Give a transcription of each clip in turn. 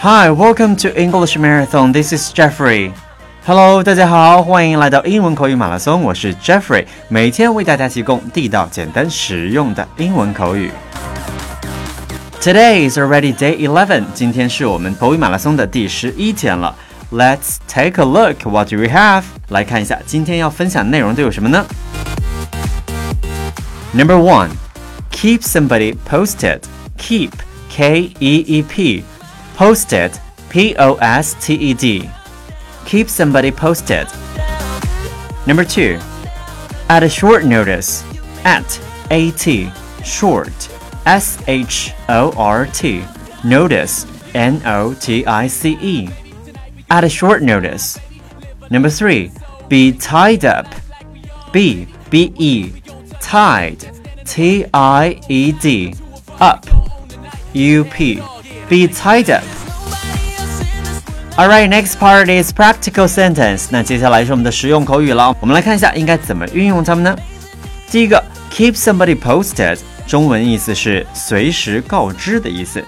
Hi, welcome to English Marathon. This is Jeffrey. Hello，大家好，欢迎来到英文口语马拉松。我是 Jeffrey，每天为大家提供地道、简单、实用的英文口语。Today is already day eleven. 今天是我们口语马拉松的第十一天了。Let's take a look. What do we have? 来看一下今天要分享的内容都有什么呢？Number one, keep somebody posted. Keep, K E E P. Posted, P O S T E D. Keep somebody posted. Number two, at a short notice. At, A T, short, S H O R T. Notice, N O T I C E. At a short notice. Number three, be tied up. B, B E, tied, T I E D, up, U P be tied up. Alright, next part is practical sentence. 那接下来是我们的实用口语了。我们来看一下应该怎么运用它们呢？第一个，keep somebody posted，中文意思是随时告知的意思。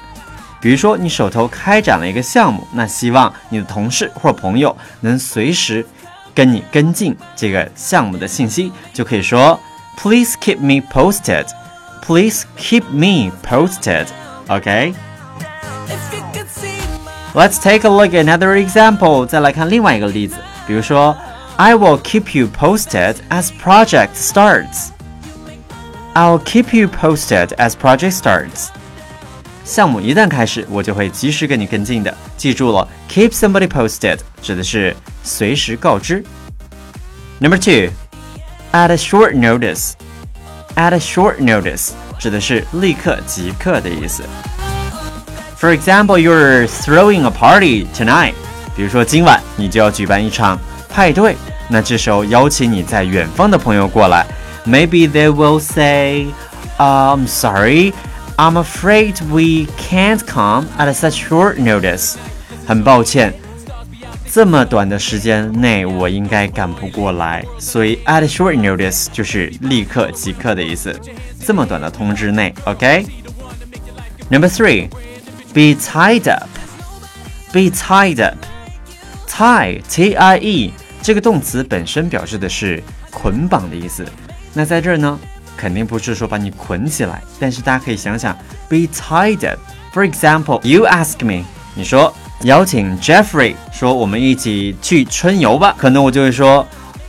比如说你手头开展了一个项目，那希望你的同事或朋友能随时跟你跟进这个项目的信息，就可以说 Please keep me posted. Please keep me posted. OK。Let's take a look at another example. 再来看另外一个例子，比如说，I will keep you posted as project starts. I'll keep you posted as project starts. 项目一旦开始，我就会及时跟你跟进的。记住了，keep somebody posted 指的是随时告知。Number two, at a short notice. At a short notice 指的是立刻即刻的意思。For example, you're throwing a party tonight. 比如说今晚你就要举办一场派对，那这时候邀请你在远方的朋友过来，Maybe they will say, uh, "I'm sorry, I'm afraid we can't come at such short notice." 很抱歉， 这么短的时间内我应该赶不过来，所以 at short notice 就是立刻即刻的意思。这么短的通知内，OK？Number three。Be tied up. Be tied up. Tie, T-I-E 这个动词本身表示的是捆绑的意思。那在这儿呢，肯定不是说把你捆起来，但是大家可以想想，be tied up. For example, you ask me，你说邀请 Jeffrey 说我们一起去春游吧，可能我就会说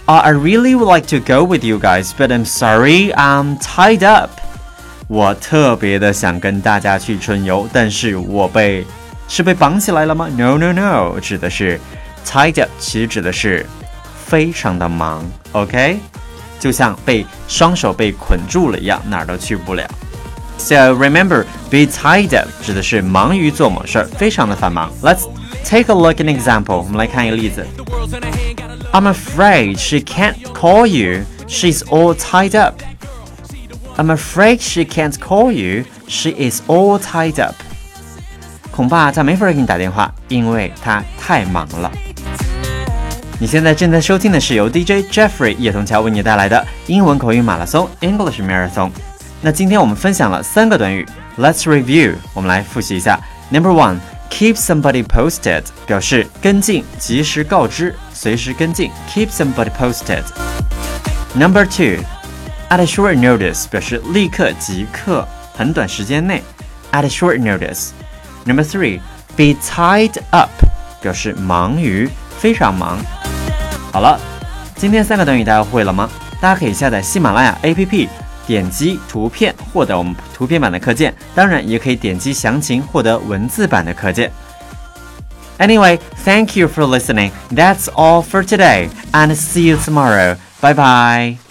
，I really would like to go with you guys, but I'm sorry, I'm tied up. 我特别的想跟大家去春游，但是我被是被绑起来了吗？No No No，指的是 tied up，其实指的是非常的忙，OK，就像被双手被捆住了一样，哪儿都去不了。So remember, be tied up 指的是忙于做某事儿，非常的繁忙。Let's take a look at an example，我们来看一个例子。I'm afraid she can't call you. She's all tied up. I'm afraid she can't call you. She is all tied up. 恐怕她没法给你打电话，因为她太忙了。你现在正在收听的是由 DJ Jeffrey 叶童桥为你带来的英文口语马拉松 English Marathon。 那今天我们分享了三个短语，Let's review，我们来复习一下。Number one, keep somebody posted，表示跟进，及时告知，随时跟进。Keep somebody posted. Number two. At a short notice 表示立刻即刻，很短时间内。At a short notice. Number three, be tied up 表示忙于，非常忙。好了，今天三个短语大家会了吗？大家可以下载喜马拉雅 APP，点击图片获得我们图片版的课件，当然也可以点击详情获得文字版的课件。Anyway, thank you for listening. That's all for today, and see you tomorrow. Bye bye.